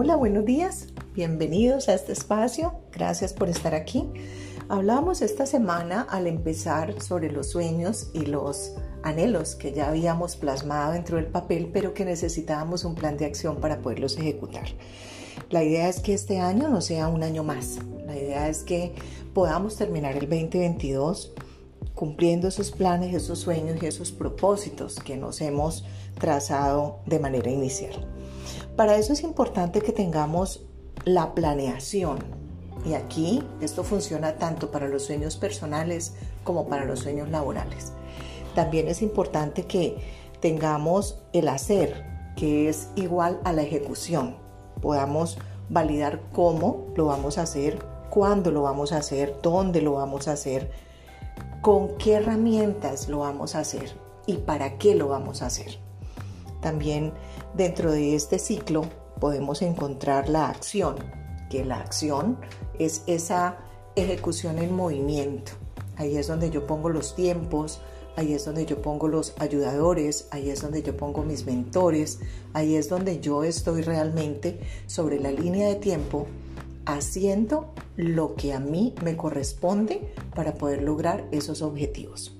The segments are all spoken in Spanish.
Hola, buenos días. Bienvenidos a este espacio. Gracias por estar aquí. Hablamos esta semana al empezar sobre los sueños y los anhelos que ya habíamos plasmado dentro del papel, pero que necesitábamos un plan de acción para poderlos ejecutar. La idea es que este año no sea un año más. La idea es que podamos terminar el 2022 cumpliendo esos planes, esos sueños y esos propósitos que nos hemos trazado de manera inicial. Para eso es importante que tengamos la planeación. Y aquí esto funciona tanto para los sueños personales como para los sueños laborales. También es importante que tengamos el hacer, que es igual a la ejecución. Podamos validar cómo lo vamos a hacer, cuándo lo vamos a hacer, dónde lo vamos a hacer, con qué herramientas lo vamos a hacer y para qué lo vamos a hacer. También dentro de este ciclo podemos encontrar la acción, que la acción es esa ejecución en movimiento. Ahí es donde yo pongo los tiempos, ahí es donde yo pongo los ayudadores, ahí es donde yo pongo mis mentores, ahí es donde yo estoy realmente sobre la línea de tiempo haciendo lo que a mí me corresponde para poder lograr esos objetivos.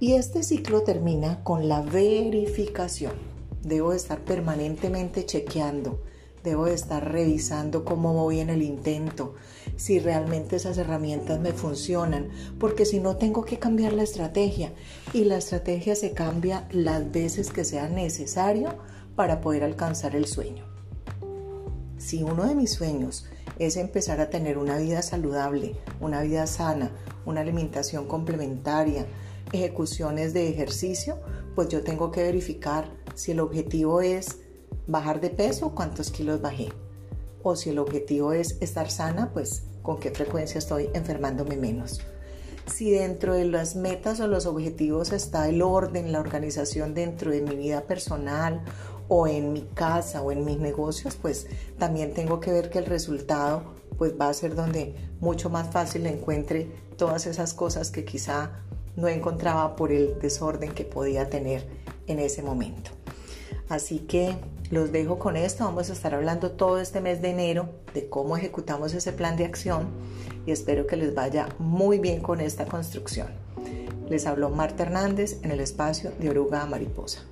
Y este ciclo termina con la verificación. Debo estar permanentemente chequeando, debo estar revisando cómo voy en el intento, si realmente esas herramientas me funcionan, porque si no tengo que cambiar la estrategia y la estrategia se cambia las veces que sea necesario para poder alcanzar el sueño. Si uno de mis sueños es empezar a tener una vida saludable, una vida sana, una alimentación complementaria, ejecuciones de ejercicio, pues yo tengo que verificar si el objetivo es bajar de peso, cuántos kilos bajé. O si el objetivo es estar sana, pues con qué frecuencia estoy enfermándome menos. Si dentro de las metas o los objetivos está el orden, la organización dentro de mi vida personal o en mi casa o en mis negocios, pues también tengo que ver que el resultado pues va a ser donde mucho más fácil encuentre todas esas cosas que quizá no encontraba por el desorden que podía tener en ese momento. Así que los dejo con esto. Vamos a estar hablando todo este mes de enero de cómo ejecutamos ese plan de acción y espero que les vaya muy bien con esta construcción. Les habló Marta Hernández en el espacio de Oruga Mariposa.